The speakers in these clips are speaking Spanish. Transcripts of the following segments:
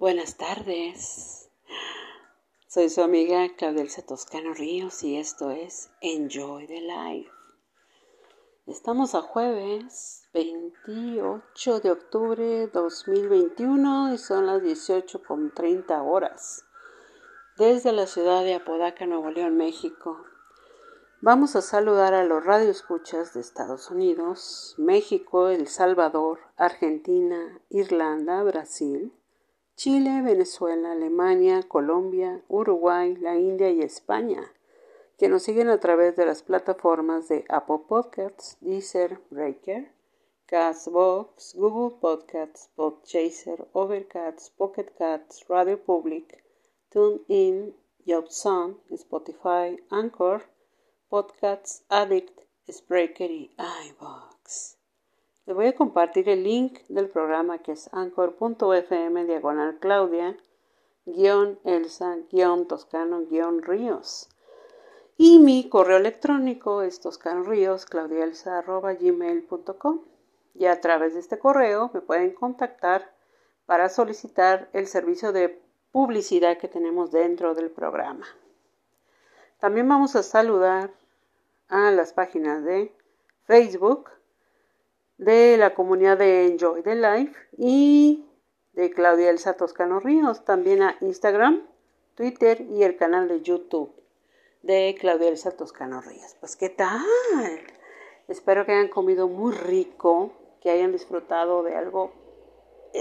Buenas tardes. Soy su amiga Claudelsa Toscano Ríos y esto es Enjoy the Life. Estamos a jueves 28 de octubre 2021 y son las 18 con 30 horas desde la ciudad de Apodaca, Nuevo León, México. Vamos a saludar a los radioescuchas de Estados Unidos, México, El Salvador, Argentina, Irlanda, Brasil, Chile, Venezuela, Alemania, Colombia, Uruguay, la India y España, que nos siguen a través de las plataformas de Apple Podcasts, Deezer, Breaker, Castbox, Google Podcasts, Podchaser, Overcast, Pocket Cats, Radio Public, TuneIn, JobSong, Spotify, Anchor, Podcasts, Addict, Spreaker y iVoox. Les voy a compartir el link del programa que es anchor.fm diagonal Claudia guion Elsa guion Toscano guion Ríos. Y mi correo electrónico es toscanoríos gmail.com y a través de este correo me pueden contactar para solicitar el servicio de publicidad que tenemos dentro del programa. También vamos a saludar a las páginas de Facebook, de la comunidad de Enjoy the Life y de Claudia Elsa Toscano Ríos, también a Instagram, Twitter y el canal de YouTube de Claudia Elsa Toscano Ríos. Pues qué tal. Espero que hayan comido muy rico, que hayan disfrutado de algo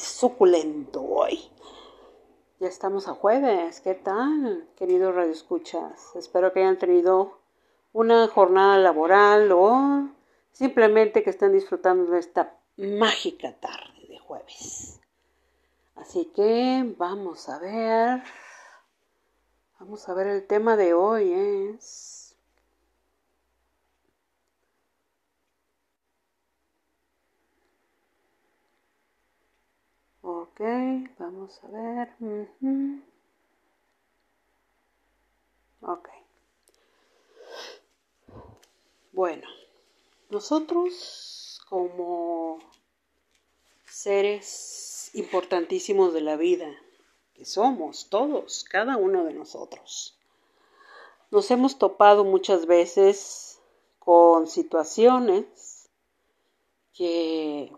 suculento hoy. Ya estamos a jueves. ¿Qué tal, queridos radioescuchas? Espero que hayan tenido una jornada laboral o Simplemente que están disfrutando de esta mágica tarde de jueves. Así que vamos a ver. Vamos a ver el tema de hoy es... Ok, vamos a ver. Ok. Bueno. Nosotros como seres importantísimos de la vida, que somos todos, cada uno de nosotros, nos hemos topado muchas veces con situaciones que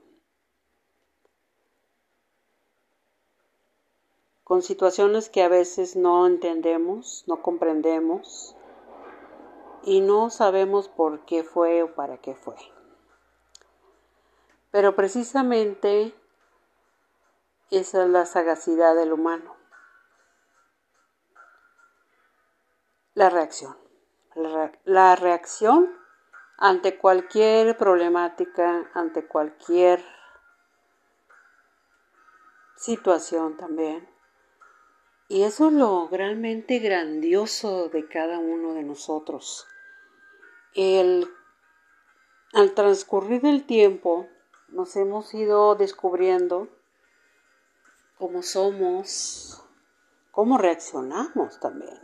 con situaciones que a veces no entendemos, no comprendemos, y no sabemos por qué fue o para qué fue. Pero precisamente esa es la sagacidad del humano. La reacción. La, reacción ante cualquier problemática, ante cualquier situación también. Y eso es lo realmente grandioso de cada uno de nosotros. El, al transcurrir del tiempo nos hemos ido descubriendo cómo somos, cómo reaccionamos también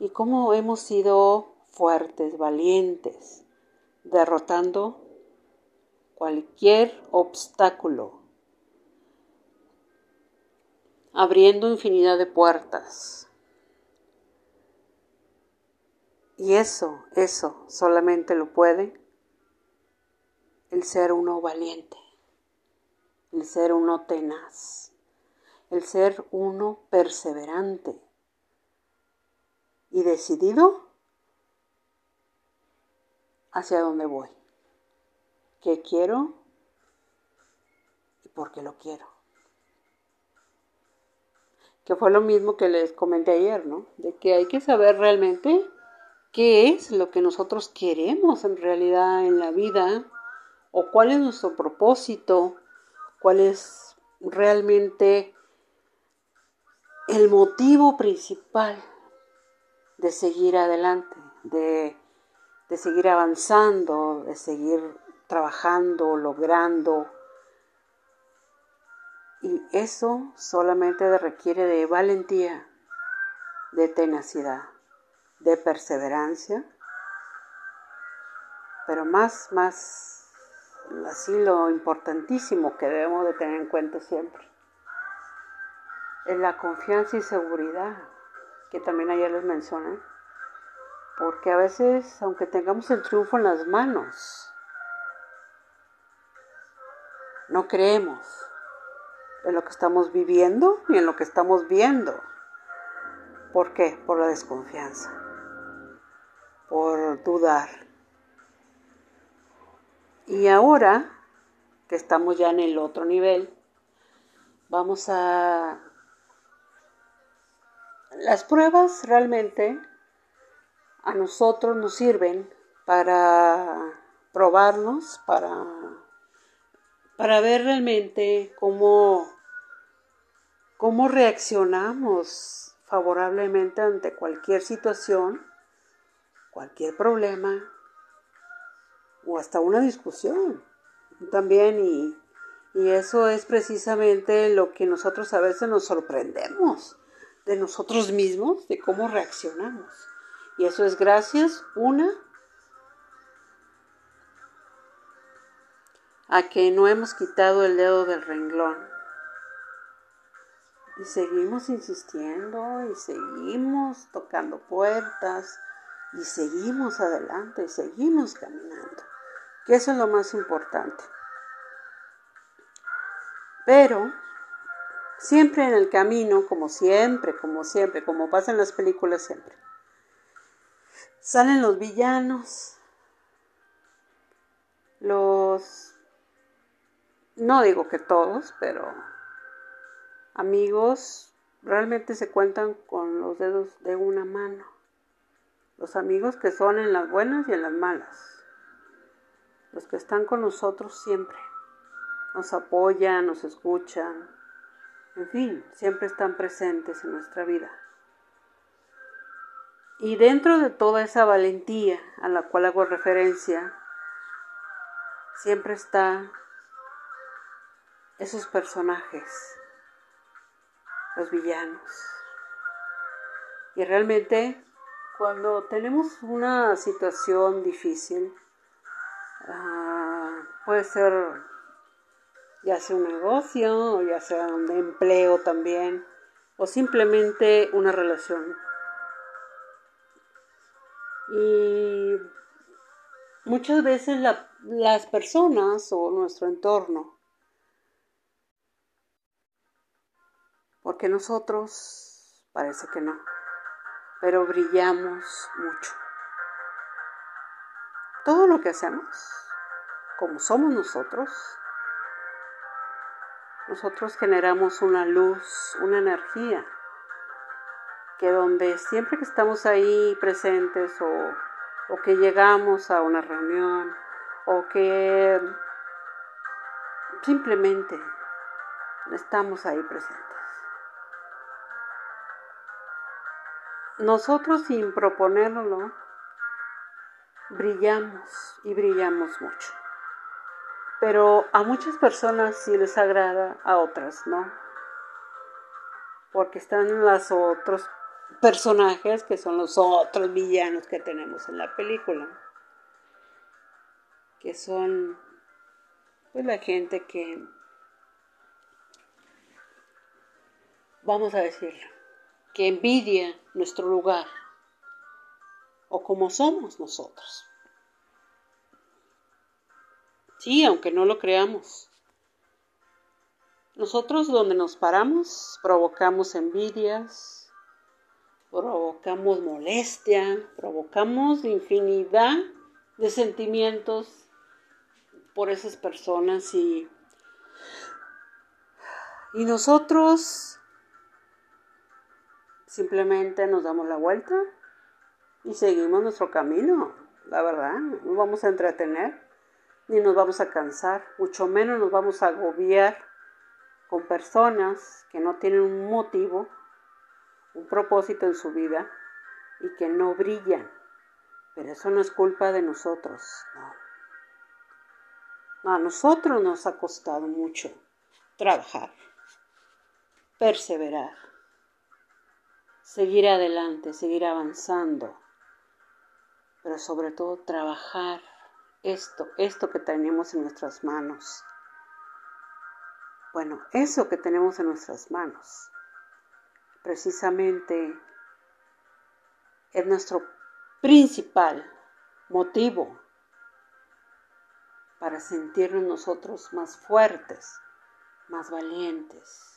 y cómo hemos sido fuertes, valientes, derrotando cualquier obstáculo abriendo infinidad de puertas. Y eso, eso solamente lo puede el ser uno valiente, el ser uno tenaz, el ser uno perseverante y decidido hacia dónde voy, qué quiero y por qué lo quiero. Que fue lo mismo que les comenté ayer, ¿no? De que hay que saber realmente qué es lo que nosotros queremos en realidad en la vida o cuál es nuestro propósito, cuál es realmente el motivo principal de seguir adelante, de, de seguir avanzando, de seguir trabajando, logrando, y eso solamente requiere de valentía, de tenacidad, de perseverancia, pero más, más, así lo importantísimo que debemos de tener en cuenta siempre, es la confianza y seguridad, que también ayer les mencioné, porque a veces, aunque tengamos el triunfo en las manos, no creemos en lo que estamos viviendo ni en lo que estamos viendo. ¿Por qué? Por la desconfianza, por dudar. Y ahora que estamos ya en el otro nivel, vamos a... Las pruebas realmente a nosotros nos sirven para probarnos, para, para ver realmente cómo cómo reaccionamos favorablemente ante cualquier situación, cualquier problema o hasta una discusión también y, y eso es precisamente lo que nosotros a veces nos sorprendemos de nosotros mismos, de cómo reaccionamos. Y eso es gracias, una, a que no hemos quitado el dedo del renglón y seguimos insistiendo y seguimos tocando puertas y seguimos adelante y seguimos caminando. Que eso es lo más importante. Pero siempre en el camino, como siempre, como siempre, como pasa en las películas siempre, salen los villanos, los, no digo que todos, pero Amigos realmente se cuentan con los dedos de una mano. Los amigos que son en las buenas y en las malas. Los que están con nosotros siempre. Nos apoyan, nos escuchan. En fin, siempre están presentes en nuestra vida. Y dentro de toda esa valentía a la cual hago referencia, siempre está esos personajes los villanos. Y realmente cuando tenemos una situación difícil, ah, puede ser ya sea un negocio, o ya sea un empleo también, o simplemente una relación. Y muchas veces las personas o nuestro entorno porque nosotros parece que no, pero brillamos mucho. Todo lo que hacemos, como somos nosotros, nosotros generamos una luz, una energía, que donde siempre que estamos ahí presentes o, o que llegamos a una reunión o que simplemente estamos ahí presentes. Nosotros sin proponérnoslo, brillamos y brillamos mucho. Pero a muchas personas sí les agrada, a otras no. Porque están los otros personajes que son los otros villanos que tenemos en la película. Que son pues la gente que vamos a decirlo que envidia nuestro lugar o como somos nosotros. Sí, aunque no lo creamos. Nosotros donde nos paramos provocamos envidias, provocamos molestia, provocamos infinidad de sentimientos por esas personas y, y nosotros simplemente nos damos la vuelta y seguimos nuestro camino, la verdad, no vamos a entretener ni nos vamos a cansar, mucho menos nos vamos a agobiar con personas que no tienen un motivo, un propósito en su vida y que no brillan. Pero eso no es culpa de nosotros, no. A nosotros nos ha costado mucho trabajar, perseverar, seguir adelante, seguir avanzando, pero sobre todo trabajar esto, esto que tenemos en nuestras manos. Bueno, eso que tenemos en nuestras manos, precisamente es nuestro principal motivo para sentirnos nosotros más fuertes, más valientes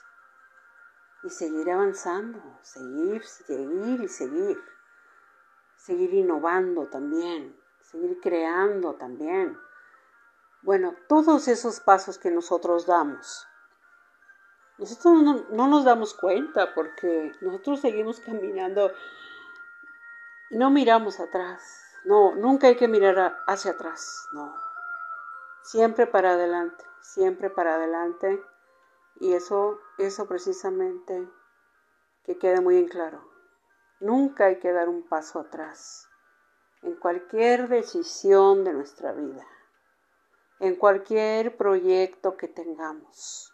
y seguir avanzando, seguir, seguir y seguir, seguir innovando también, seguir creando también. Bueno, todos esos pasos que nosotros damos, nosotros no, no, nos damos cuenta porque nosotros seguimos caminando y no miramos atrás. No, nunca hay que mirar hacia atrás, no. Siempre para adelante, siempre para adelante. Y eso, eso precisamente que quede muy en claro. Nunca hay que dar un paso atrás en cualquier decisión de nuestra vida, en cualquier proyecto que tengamos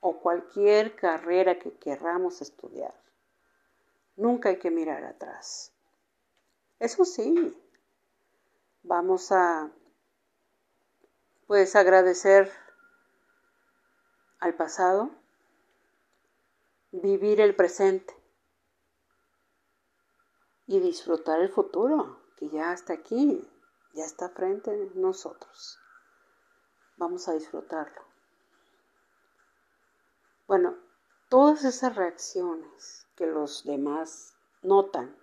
o cualquier carrera que querramos estudiar. Nunca hay que mirar atrás. Eso sí, vamos a pues agradecer al pasado, vivir el presente y disfrutar el futuro, que ya está aquí, ya está frente a nosotros. Vamos a disfrutarlo. Bueno, todas esas reacciones que los demás notan,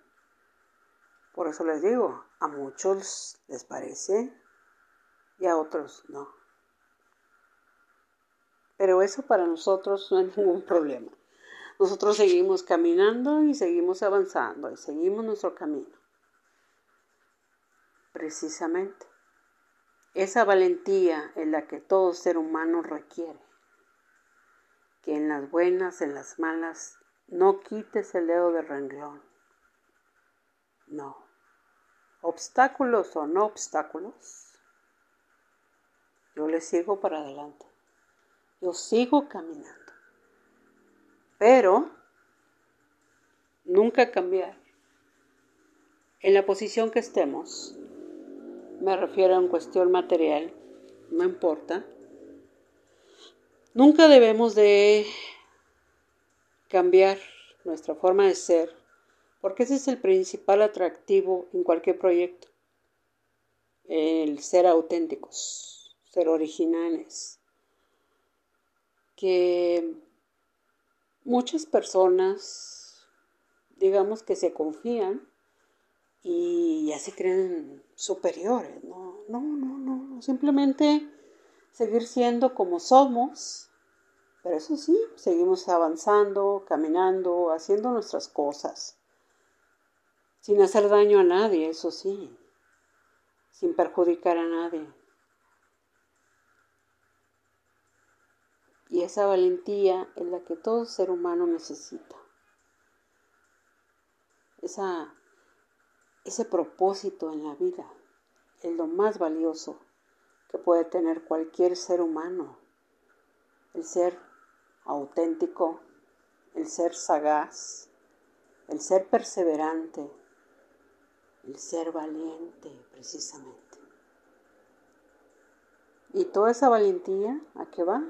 por eso les digo, a muchos les parece y a otros no. Pero eso para nosotros no es ningún problema. Nosotros seguimos caminando y seguimos avanzando y seguimos nuestro camino. Precisamente, esa valentía en la que todo ser humano requiere. Que en las buenas, en las malas, no quites el dedo de renglón. No. Obstáculos o no obstáculos, yo le sigo para adelante. Yo sigo caminando pero nunca cambiar. En la posición que estemos, me refiero a una cuestión material, no importa, nunca debemos de cambiar nuestra forma de ser, porque ese es el principal atractivo en cualquier proyecto, el ser auténticos, ser originales, que muchas personas, digamos que se confían y ya se creen superiores. No, no, no, no. Simplemente seguir siendo como somos. Pero eso sí, seguimos avanzando, caminando, haciendo nuestras cosas. Sin hacer daño a nadie, eso sí. Sin perjudicar a nadie. Y esa valentía es la que todo ser humano necesita. Esa, ese propósito en la vida es lo más valioso que puede tener cualquier ser humano. El ser auténtico, el ser sagaz, el ser perseverante, el ser valiente precisamente. Y toda esa valentía, ¿a qué va?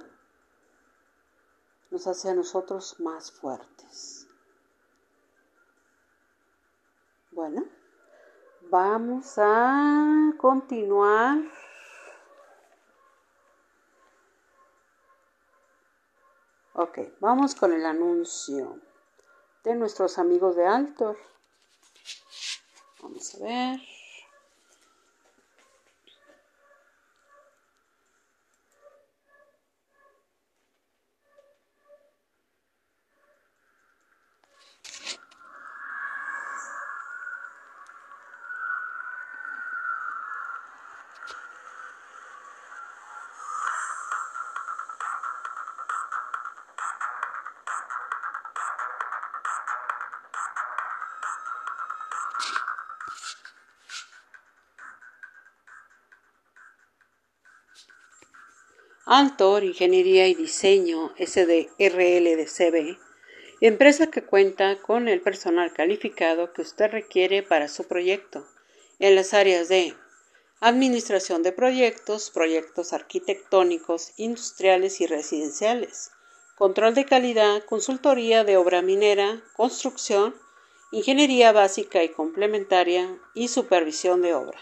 Nos hace a nosotros más fuertes. Bueno, vamos a continuar. Ok, vamos con el anuncio de nuestros amigos de Altor. Vamos a ver. Altor Ingeniería y Diseño SDRL de CB, empresa que cuenta con el personal calificado que usted requiere para su proyecto en las áreas de administración de proyectos, proyectos arquitectónicos, industriales y residenciales, control de calidad, consultoría de obra minera, construcción, ingeniería básica y complementaria y supervisión de obra.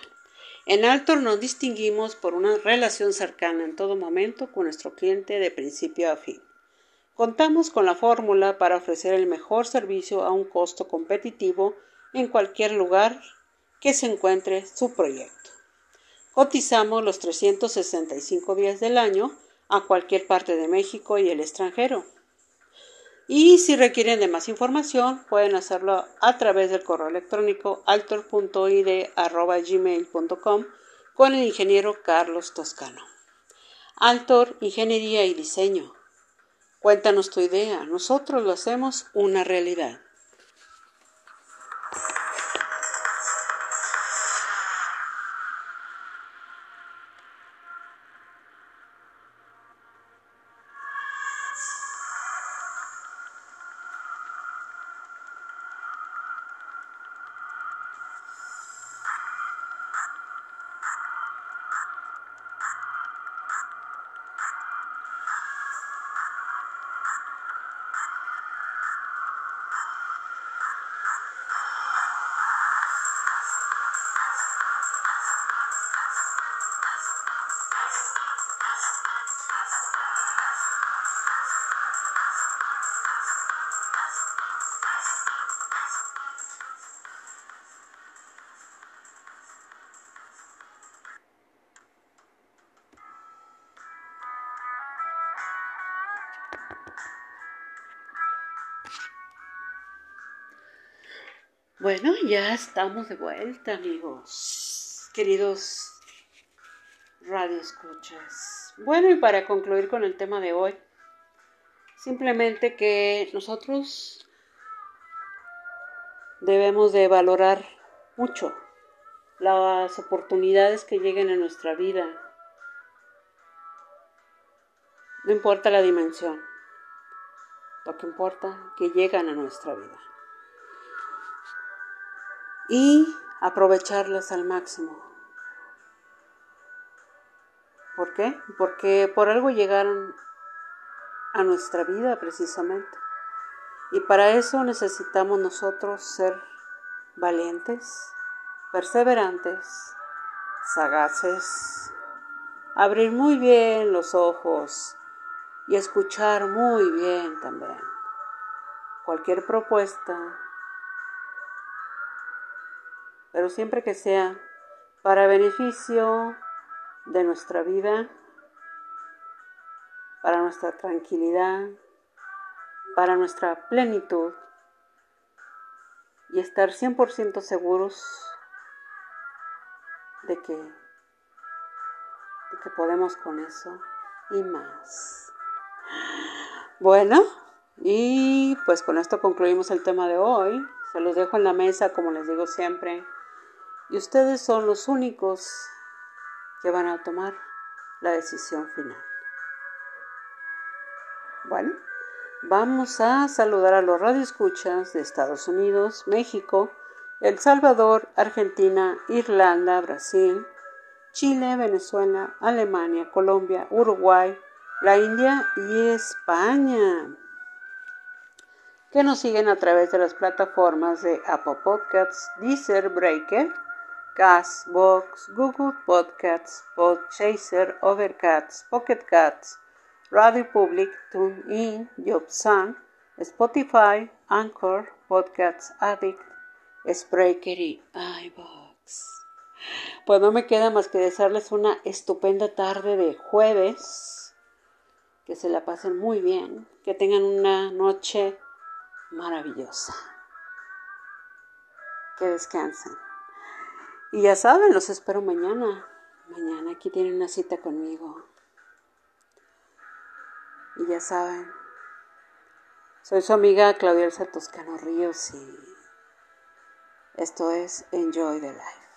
En Altor nos distinguimos por una relación cercana en todo momento con nuestro cliente de principio a fin. Contamos con la fórmula para ofrecer el mejor servicio a un costo competitivo en cualquier lugar que se encuentre su proyecto. Cotizamos los 365 días del año a cualquier parte de México y el extranjero. Y si requieren de más información, pueden hacerlo a través del correo electrónico altor.id.gmail.com con el ingeniero Carlos Toscano. Altor, Ingeniería y Diseño. Cuéntanos tu idea, nosotros lo hacemos una realidad. Bueno, ya estamos de vuelta, amigos, queridos radioescuchas. Bueno, y para concluir con el tema de hoy, simplemente que nosotros debemos de valorar mucho las oportunidades que lleguen a nuestra vida. No importa la dimensión, lo que importa que llegan a nuestra vida y aprovecharlas al máximo. ¿Por qué? Porque por algo llegaron a nuestra vida precisamente. Y para eso necesitamos nosotros ser valientes, perseverantes, sagaces, abrir muy bien los ojos y escuchar muy bien también. Cualquier propuesta, pero siempre que sea para beneficio de nuestra vida, para nuestra tranquilidad, para nuestra plenitud y estar 100% seguros de que, de que podemos con eso y más. Bueno, y pues con esto concluimos el tema de hoy. Se los dejo en la mesa, como les digo siempre. Y ustedes son los únicos que van a tomar la decisión final. Bueno, vamos a saludar a los radioescuchas de Estados Unidos, México, El Salvador, Argentina, Irlanda, Brasil, Chile, Venezuela, Alemania, Colombia, Uruguay, la India y España, que nos siguen a través de las plataformas de Apple Podcasts, Deezer, Breaker, Castbox, Google Podcasts, Podchaser, Overcast, Pocket Cats, Radio Public, TuneIn, JobSun, Spotify, Anchor, Podcasts Addict, Spreaker y iBox. Pues no me queda más que desearles una estupenda tarde de jueves. Que se la pasen muy bien. Que tengan una noche maravillosa. Que descansen. Y ya saben, los espero mañana. Mañana aquí tienen una cita conmigo. Y ya saben, soy su amiga Claudia Elsa Toscano Ríos y esto es Enjoy the Life.